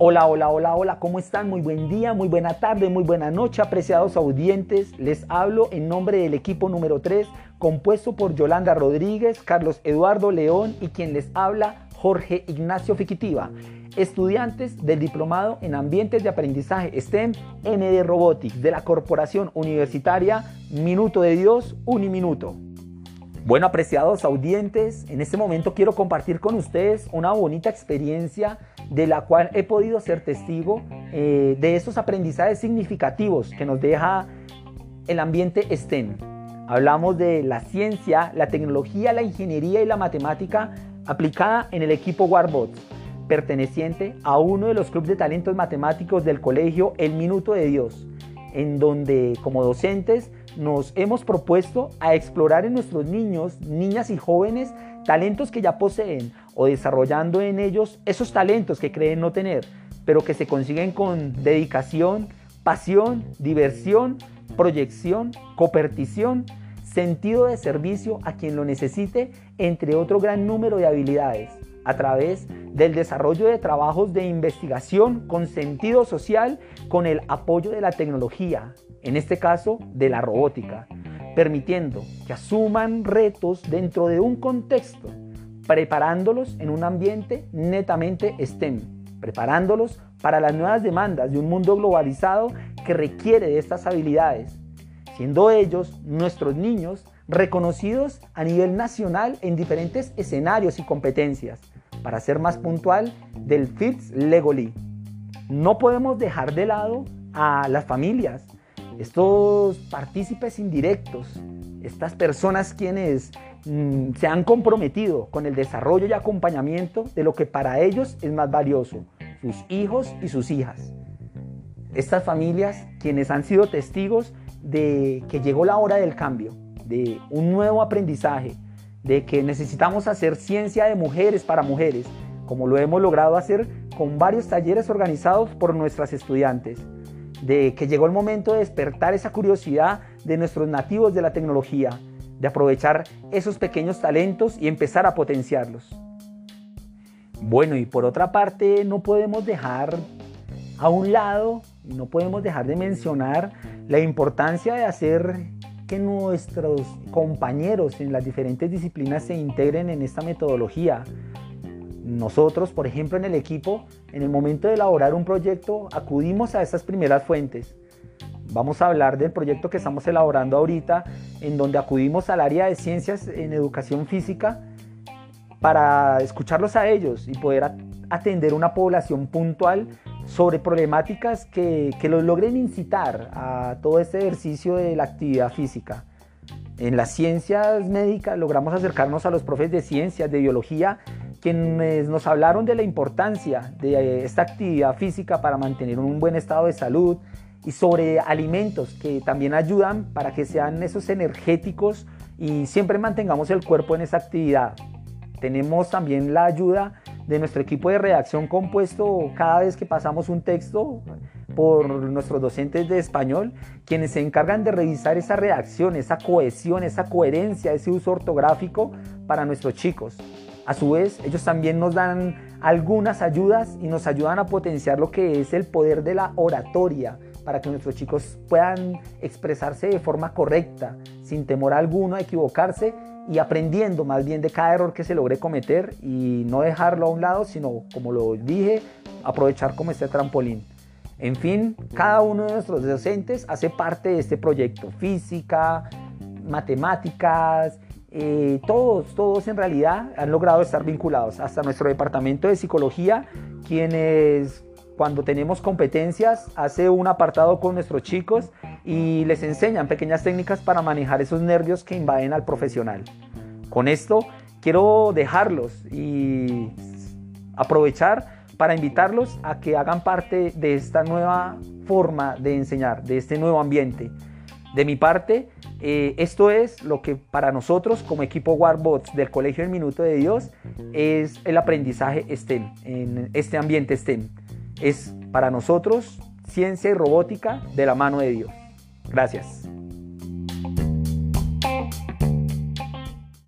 Hola, hola, hola, hola, ¿cómo están? Muy buen día, muy buena tarde, muy buena noche, apreciados audientes. Les hablo en nombre del equipo número 3, compuesto por Yolanda Rodríguez, Carlos Eduardo León y quien les habla, Jorge Ignacio Fiquitiva, estudiantes del Diplomado en Ambientes de Aprendizaje STEM ND Robotics de la Corporación Universitaria Minuto de Dios, Uniminuto. Bueno, apreciados audientes, en este momento quiero compartir con ustedes una bonita experiencia de la cual he podido ser testigo eh, de esos aprendizajes significativos que nos deja el ambiente STEM. Hablamos de la ciencia, la tecnología, la ingeniería y la matemática aplicada en el equipo Warbots, perteneciente a uno de los clubes de talentos matemáticos del colegio El Minuto de Dios, en donde como docentes nos hemos propuesto a explorar en nuestros niños, niñas y jóvenes talentos que ya poseen o desarrollando en ellos esos talentos que creen no tener, pero que se consiguen con dedicación, pasión, diversión, proyección, copertición, sentido de servicio a quien lo necesite, entre otro gran número de habilidades, a través del desarrollo de trabajos de investigación con sentido social, con el apoyo de la tecnología, en este caso de la robótica, permitiendo que asuman retos dentro de un contexto, preparándolos en un ambiente netamente STEM, preparándolos para las nuevas demandas de un mundo globalizado que requiere de estas habilidades, siendo ellos, nuestros niños, reconocidos a nivel nacional en diferentes escenarios y competencias, para ser más puntual, del FITS Legoli. No podemos dejar de lado a las familias, estos partícipes indirectos, estas personas quienes mm, se han comprometido con el desarrollo y acompañamiento de lo que para ellos es más valioso, sus hijos y sus hijas. Estas familias quienes han sido testigos de que llegó la hora del cambio, de un nuevo aprendizaje, de que necesitamos hacer ciencia de mujeres para mujeres, como lo hemos logrado hacer con varios talleres organizados por nuestras estudiantes de que llegó el momento de despertar esa curiosidad de nuestros nativos de la tecnología, de aprovechar esos pequeños talentos y empezar a potenciarlos. Bueno, y por otra parte, no podemos dejar a un lado, no podemos dejar de mencionar la importancia de hacer que nuestros compañeros en las diferentes disciplinas se integren en esta metodología, nosotros, por ejemplo, en el equipo, en el momento de elaborar un proyecto, acudimos a esas primeras fuentes. Vamos a hablar del proyecto que estamos elaborando ahorita, en donde acudimos al área de ciencias en educación física para escucharlos a ellos y poder atender una población puntual sobre problemáticas que, que los logren incitar a todo este ejercicio de la actividad física. En las ciencias médicas logramos acercarnos a los profes de ciencias, de biología, quienes nos hablaron de la importancia de esta actividad física para mantener un buen estado de salud y sobre alimentos que también ayudan para que sean esos energéticos y siempre mantengamos el cuerpo en esa actividad. Tenemos también la ayuda de nuestro equipo de redacción compuesto cada vez que pasamos un texto por nuestros docentes de español, quienes se encargan de revisar esa redacción, esa cohesión, esa coherencia, ese uso ortográfico para nuestros chicos. A su vez, ellos también nos dan algunas ayudas y nos ayudan a potenciar lo que es el poder de la oratoria para que nuestros chicos puedan expresarse de forma correcta, sin temor alguno a equivocarse y aprendiendo más bien de cada error que se logre cometer y no dejarlo a un lado, sino, como lo dije, aprovechar como este trampolín. En fin, cada uno de nuestros docentes hace parte de este proyecto. Física, matemáticas, eh, todos, todos en realidad han logrado estar vinculados, hasta nuestro departamento de psicología, quienes cuando tenemos competencias hace un apartado con nuestros chicos y les enseñan pequeñas técnicas para manejar esos nervios que invaden al profesional. Con esto quiero dejarlos y aprovechar para invitarlos a que hagan parte de esta nueva forma de enseñar, de este nuevo ambiente. De mi parte, eh, esto es lo que para nosotros como equipo Warbots del Colegio del Minuto de Dios es el aprendizaje STEM, en este ambiente STEM. Es para nosotros ciencia y robótica de la mano de Dios. Gracias.